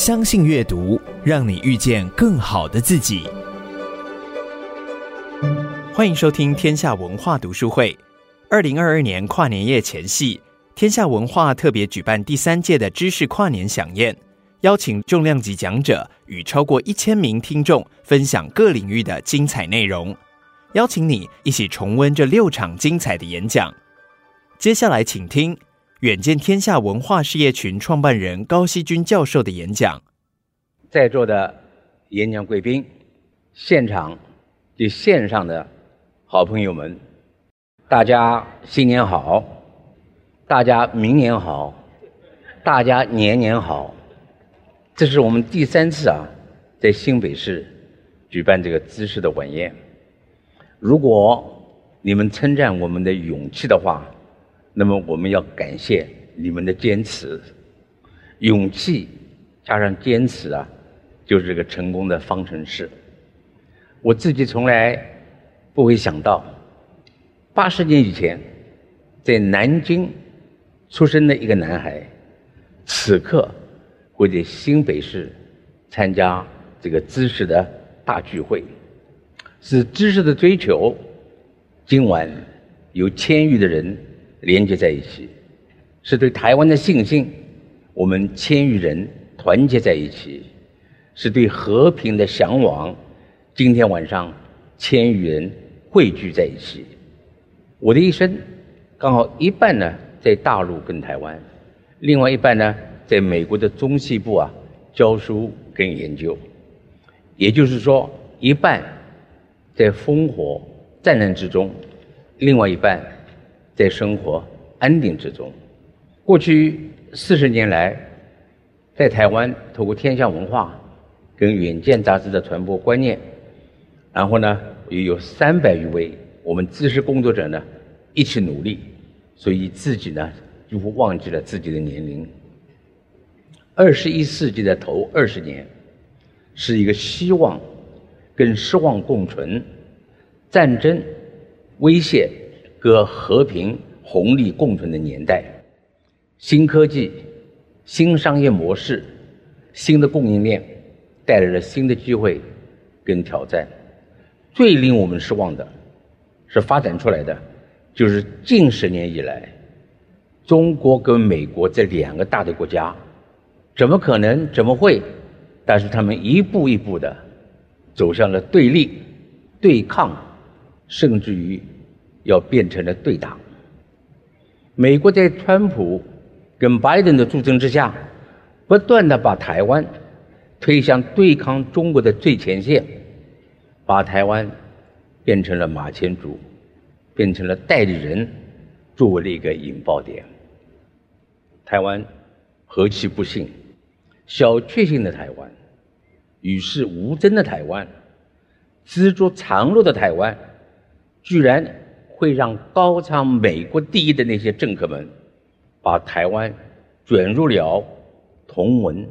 相信阅读，让你遇见更好的自己。欢迎收听天下文化读书会。二零二二年跨年夜前夕，天下文化特别举办第三届的知识跨年饗宴，邀请重量级讲者与超过一千名听众分享各领域的精彩内容，邀请你一起重温这六场精彩的演讲。接下来，请听远见天下文化事业群创办人高希军教授的演讲。在座的演讲贵宾，现场及线上的。好朋友们，大家新年好，大家明年好，大家年年好。这是我们第三次啊，在新北市举办这个知识的晚宴。如果你们称赞我们的勇气的话，那么我们要感谢你们的坚持。勇气加上坚持啊，就是这个成功的方程式。我自己从来。不会想到，八十年以前，在南京出生的一个男孩，此刻会在新北市参加这个知识的大聚会，是知识的追求。今晚有千余的人连接在一起，是对台湾的信心。我们千余人团结在一起，是对和平的向往。今天晚上。千余人汇聚在一起，我的一生刚好一半呢在大陆跟台湾，另外一半呢在美国的中西部啊教书跟研究，也就是说一半在烽火战乱之中，另外一半在生活安定之中。过去四十年来，在台湾透过天下文化跟远见杂志的传播观念。然后呢，也有三百余位我们知识工作者呢，一起努力，所以自己呢几乎忘记了自己的年龄。二十一世纪的头二十年，是一个希望跟失望共存、战争威胁和和平红利共存的年代。新科技、新商业模式、新的供应链，带来了新的机会跟挑战。最令我们失望的，是发展出来的，就是近十年以来，中国跟美国这两个大的国家，怎么可能？怎么会？但是他们一步一步的走向了对立、对抗，甚至于要变成了对打。美国在川普跟拜登的助阵之下，不断的把台湾推向对抗中国的最前线。把台湾变成了马前卒，变成了代理人，作为了一个引爆点。台湾何其不幸，小确幸的台湾，与世无争的台湾，知足常乐的台湾，居然会让高唱美国第一的那些政客们，把台湾卷入了同文、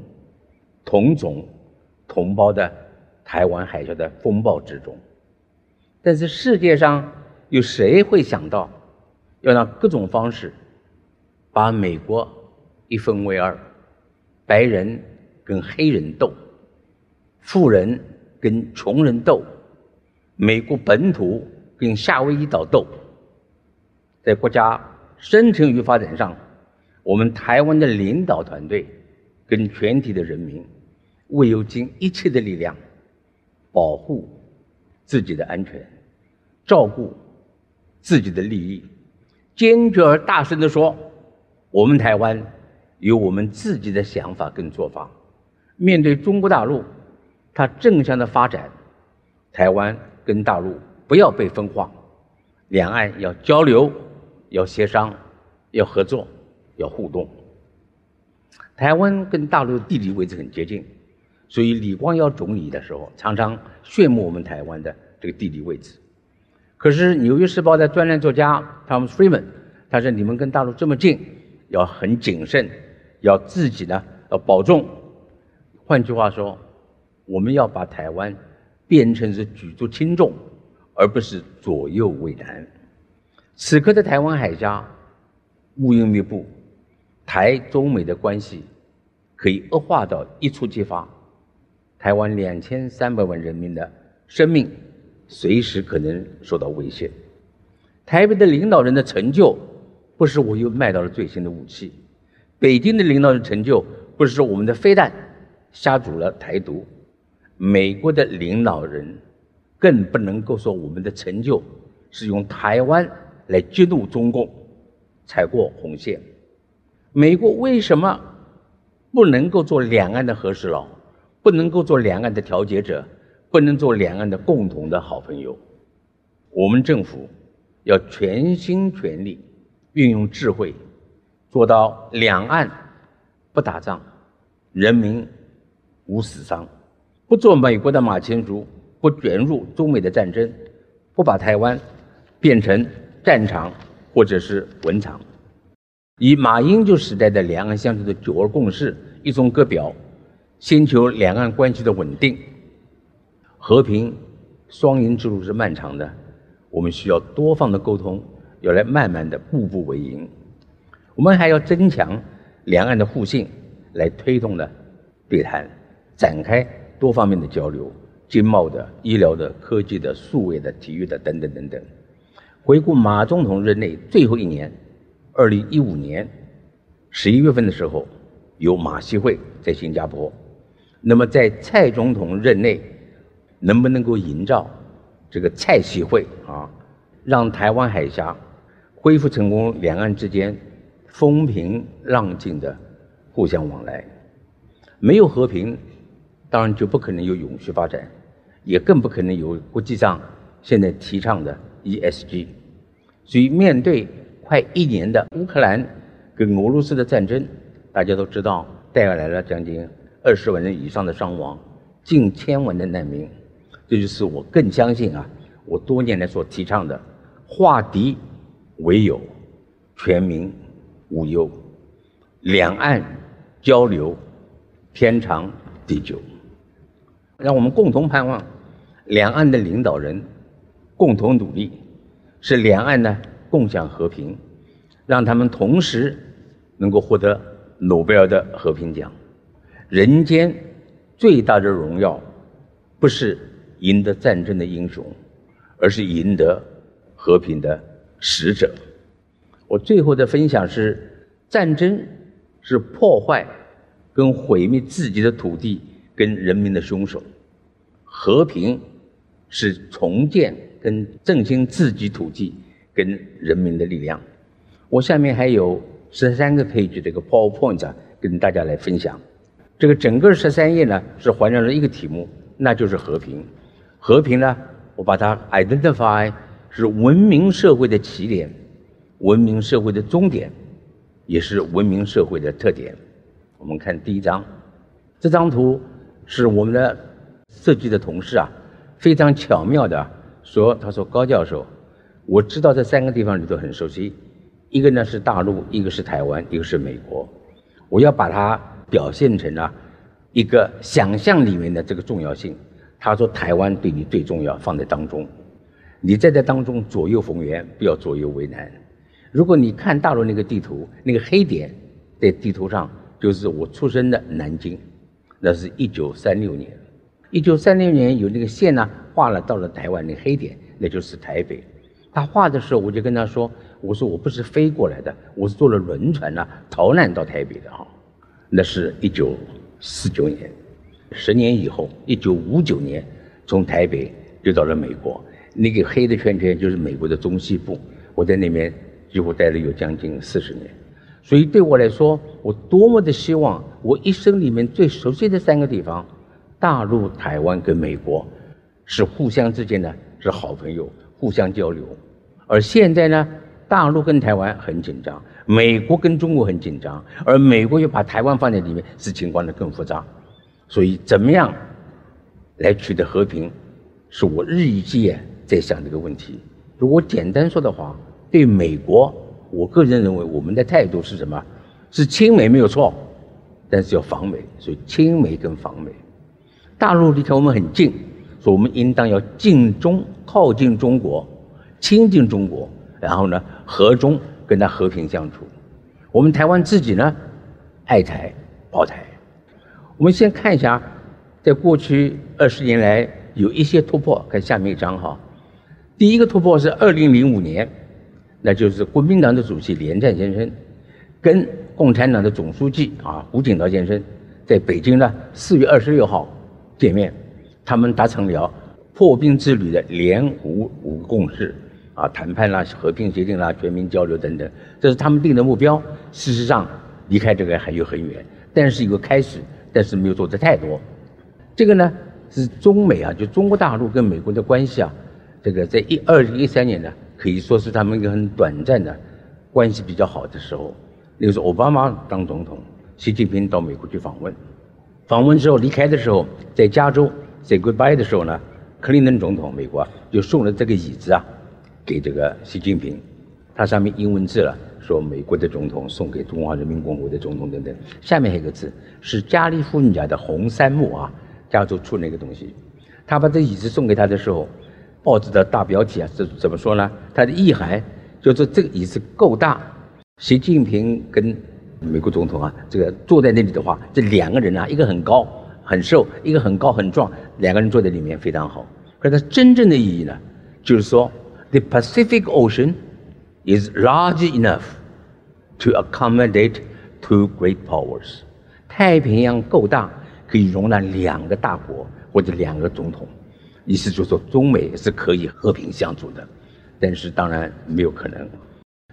同种、同胞的。台湾海峡的风暴之中，但是世界上有谁会想到，要让各种方式把美国一分为二，白人跟黑人斗，富人跟穷人斗，美国本土跟夏威夷岛斗，在国家生存与发展上，我们台湾的领导团队跟全体的人民，未有尽一切的力量。保护自己的安全，照顾自己的利益，坚决而大声地说：“我们台湾有我们自己的想法跟做法。面对中国大陆，它正向的发展，台湾跟大陆不要被分化，两岸要交流，要协商，要合作，要互动。台湾跟大陆的地理位置很接近。”所以李光耀总理的时候，常常炫目我们台湾的这个地理位置。可是《纽约时报》的专栏作家 Tom Friedman，他说：“你们跟大陆这么近，要很谨慎，要自己呢要保重。换句话说，我们要把台湾变成是举足轻重，而不是左右为难。此刻的台湾海峡乌云密布，台中美的关系可以恶化到一触即发，台湾两千三百万人民的生命随时可能受到威胁。台北的领导人的成就，不是我又卖到了最新的武器；北京的领导人成就，不是说我们的飞弹吓阻了台独；美国的领导人更不能够说我们的成就是用台湾来激怒中共，踩过红线。美国为什么？不能够做两岸的和事佬，不能够做两岸的调解者，不能做两岸的共同的好朋友。我们政府要全心全力运用智慧，做到两岸不打仗，人民无死伤，不做美国的马前卒，不卷入中美的战争，不把台湾变成战场或者是文场。以马英九时代的两岸相处的九二共识一中各表，先求两岸关系的稳定、和平，双赢之路是漫长的，我们需要多方的沟通，要来慢慢的步步为营。我们还要增强两岸的互信，来推动呢对谈，展开多方面的交流，经贸的、医疗的、科技的、数位的、体育的等等等等。回顾马总统任内最后一年。二零一五年十一月份的时候，有马习会在新加坡。那么在蔡总统任内，能不能够营造这个蔡习会啊，让台湾海峡恢复成功，两岸之间风平浪静的互相往来？没有和平，当然就不可能有永续发展，也更不可能有国际上现在提倡的 ESG。所以面对。快一年的乌克兰跟俄罗斯的战争，大家都知道带来了将近二十万人以上的伤亡，近千万的难民。这就是我更相信啊，我多年来所提倡的化敌为友，全民无忧，两岸交流天长地久。让我们共同盼望，两岸的领导人共同努力，使两岸呢。共享和平，让他们同时能够获得诺贝尔的和平奖。人间最大的荣耀，不是赢得战争的英雄，而是赢得和平的使者。我最后的分享是：战争是破坏跟毁灭自己的土地跟人民的凶手，和平是重建跟振兴自己土地。跟人民的力量，我下面还有十三个 page 这个 PowerPoint 啊，跟大家来分享。这个整个十三页呢，是环绕着一个题目，那就是和平。和平呢，我把它 identify 是文明社会的起点，文明社会的终点，也是文明社会的特点。我们看第一张，这张图是我们的设计的同事啊，非常巧妙的说，他说高教授。我知道这三个地方你都很熟悉，一个呢是大陆，一个是台湾，一个是美国。我要把它表现成啊一个想象里面的这个重要性。他说台湾对你最重要，放在当中，你在这当中左右逢源，不要左右为难。如果你看大陆那个地图，那个黑点在地图上就是我出生的南京，那是一九三六年。一九三六年有那个线呢画了到了台湾，那个黑点那就是台北。他画的时候，我就跟他说：“我说我不是飞过来的，我是坐了轮船呢、逃难到台北的啊。”那是一九四九年，十年以后，一九五九年，从台北就到了美国。那个黑的圈圈就是美国的中西部，我在那边几乎待了有将近四十年。所以对我来说，我多么的希望，我一生里面最熟悉的三个地方——大陆、台湾跟美国，是互相之间的是好朋友。互相交流，而现在呢，大陆跟台湾很紧张，美国跟中国很紧张，而美国又把台湾放在里面，使情况呢更复杂。所以，怎么样来取得和平，是我日以继夜在想这个问题。如果简单说的话，对美国，我个人认为我们的态度是什么？是亲美没有错，但是要防美，所以亲美跟防美。大陆离开我们很近。所以，我们应当要近中靠近中国，亲近中国，然后呢，和中跟他和平相处。我们台湾自己呢，爱台保台，我们先看一下，在过去二十年来有一些突破。看下面一张哈，第一个突破是二零零五年，那就是国民党的主席连战先生跟共产党的总书记啊胡锦涛先生在北京呢四月二十六号见面，他们达成了破冰之旅的联胡五个共识啊，谈判啦、和平协定啦、全民交流等等，这是他们定的目标。事实上，离开这个还有很远，但是有个开始。但是没有做的太多，这个呢是中美啊，就中国大陆跟美国的关系啊，这个在一二零一三年呢，可以说是他们一个很短暂的关系比较好的时候。那个时候奥巴马当总统，习近平到美国去访问，访问之后离开的时候，在加州 say goodbye 的时候呢，克林顿总统美国就送了这个椅子啊给这个习近平，它上面英文字了。说美国的总统送给中华人民共和国的总统等等，下面还有一个字是加利福尼亚的红杉木啊，加州出那个东西。他把这椅子送给他的时候，报纸的大标题啊，这怎么说呢？它的意涵就是这个椅子够大，习近平跟美国总统啊，这个坐在那里的话，这两个人啊，一个很高很瘦，一个很高很壮，两个人坐在里面非常好。可是它真正的意义呢，就是说，the Pacific Ocean is large enough。To accommodate two great powers，太平洋够大，可以容纳两个大国或者两个总统，意思就是说中美是可以和平相处的。但是当然没有可能。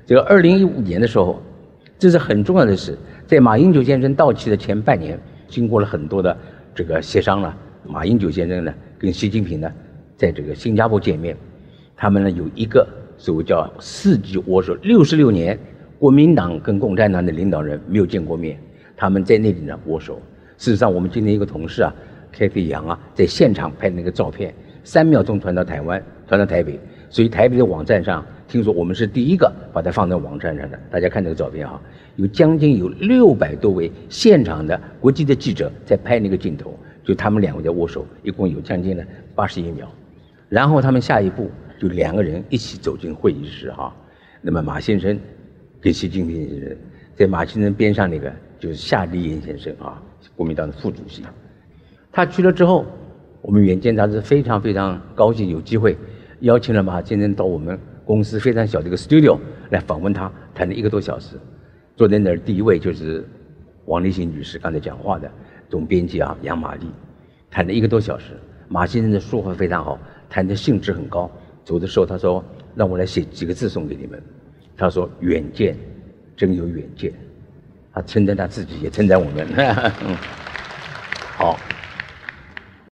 这个二零一五年的时候，这是很重要的事，在马英九先生到期的前半年，经过了很多的这个协商了，马英九先生呢跟习近平呢在这个新加坡见面，他们呢有一个所谓叫世纪握手，六十六年。国民党跟共产党的领导人没有见过面，他们在那里呢握手。事实上，我们今天一个同事啊，开飞扬啊，在现场拍那个照片，三秒钟传到台湾，传到台北。所以台北的网站上，听说我们是第一个把它放在网站上的。大家看这个照片哈，有将近有六百多位现场的国际的记者在拍那个镜头，就他们两位在握手，一共有将近了八十一秒。然后他们下一步就两个人一起走进会议室哈。那么马先生。跟习近平先生在马先生边上那个就是夏立言先生啊，国民党的副主席。他去了之后，我们远见杂志非常非常高兴有机会邀请了马先生到我们公司非常小的一个 studio 来访问他，谈了一个多小时。坐在那儿第一位就是王立新女士刚才讲话的总编辑啊杨玛丽，谈了一个多小时。马先生的说话非常好，谈的兴致很高。走的时候他说让我来写几个字送给你们。他说：“远见，真有远见。”他称赞他自己，也称赞我们。好，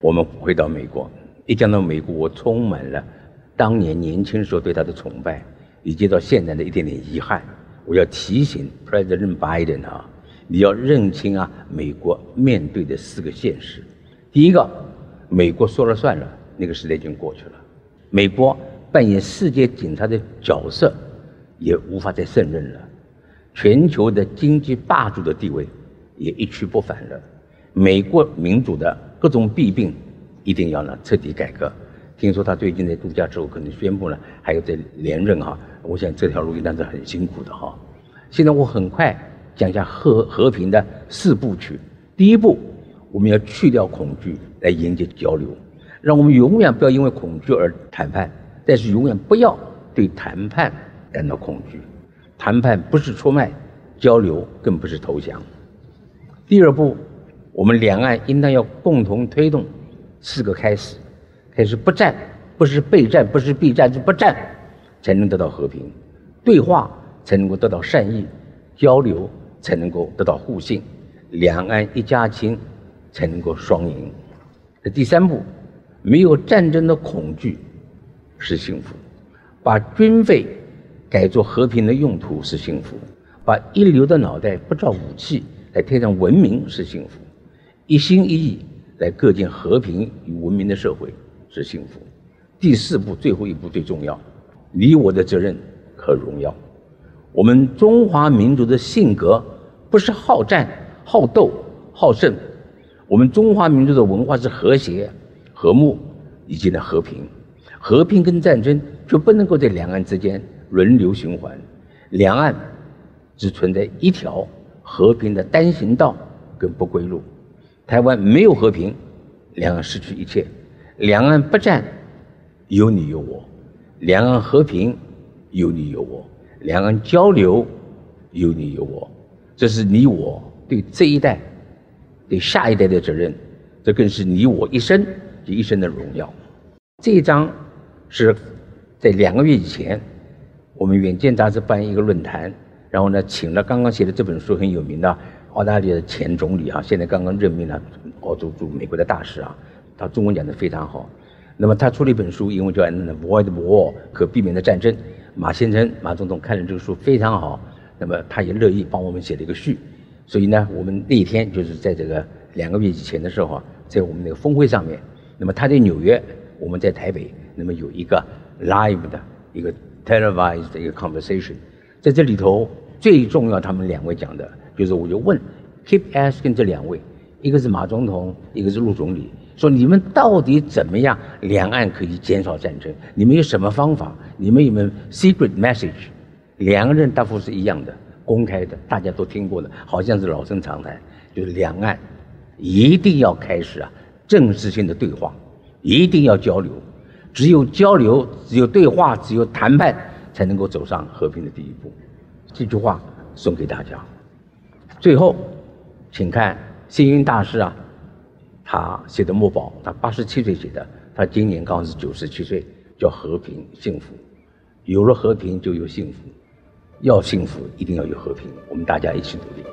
我们回到美国。一讲到美国，我充满了当年年轻时候对他的崇拜，以及到现在的一点点遗憾。我要提醒 President Biden 啊，你要认清啊，美国面对的四个现实。第一个，美国说了算了，那个时代已经过去了。美国扮演世界警察的角色。也无法再胜任了，全球的经济霸主的地位也一去不返了。美国民主的各种弊病，一定要呢彻底改革。听说他最近在度假之后，可能宣布了还要再连任哈。我想这条路应该是很辛苦的哈。现在我很快讲一下和和平的四部曲。第一步，我们要去掉恐惧，来迎接交流，让我们永远不要因为恐惧而谈判，但是永远不要对谈判。感到恐惧，谈判不是出卖，交流更不是投降。第二步，我们两岸应当要共同推动四个开始：开始不战，不是备战，不是避战，是不战，才能得到和平；对话才能够得到善意，交流才能够得到互信，两岸一家亲才能够双赢。这第三步，没有战争的恐惧是幸福，把军费。改做和平的用途是幸福，把一流的脑袋不造武器来贴上文明是幸福，一心一意来构建和平与文明的社会是幸福。第四步，最后一步最重要，你我的责任和荣耀。我们中华民族的性格不是好战、好斗、好胜，我们中华民族的文化是和谐、和睦以及呢和平。和平跟战争就不能够在两岸之间。轮流循环，两岸只存在一条和平的单行道跟不归路。台湾没有和平，两岸失去一切；两岸不战，有你有我；两岸和平，有你有我；两岸交流，有你有我。这是你我对这一代、对下一代的责任，这更是你我一生及一生的荣耀。这一章是在两个月以前，我们《远见》杂志办一个论坛，然后呢，请了刚刚写的这本书很有名的澳大利亚的前总理啊，现在刚刚任命了澳洲驻美国的大使啊，他中文讲得非常好。那么他出了一本书，英文叫《Avoid War》，可避免的战争。马先生，马总统看了这个书非常好。那么他也乐意帮我们写了一个序，所以呢，我们那一天就是在这个两个月以前的时候啊，在我们那个峰会上面，那么他在纽约，我们在台北，那么有一个 live 的一个 televised 的一个 conversation，在这里头最重要，他们两位讲的就是，我就问 keep asking 这两位，一个是马总统，一个是陆总理，说你们到底怎么样两岸可以减少战争？你们有什么方法？你们有没有 secret message？两个人答复是一样的，公开的，大家都听过的，好像是老生常谈，就是两岸一定要开始啊，正式性的对话，一定要交流，只有交流，只有对话，只有谈判，才能够走上和平的第一步。这句话送给大家。最后，请看星云大师啊，他写的墨宝，他八十七岁写的，他今年刚是九十七岁，叫和平幸福，有了和平就有幸福。要幸福，一定要有和平。我们大家一起努力。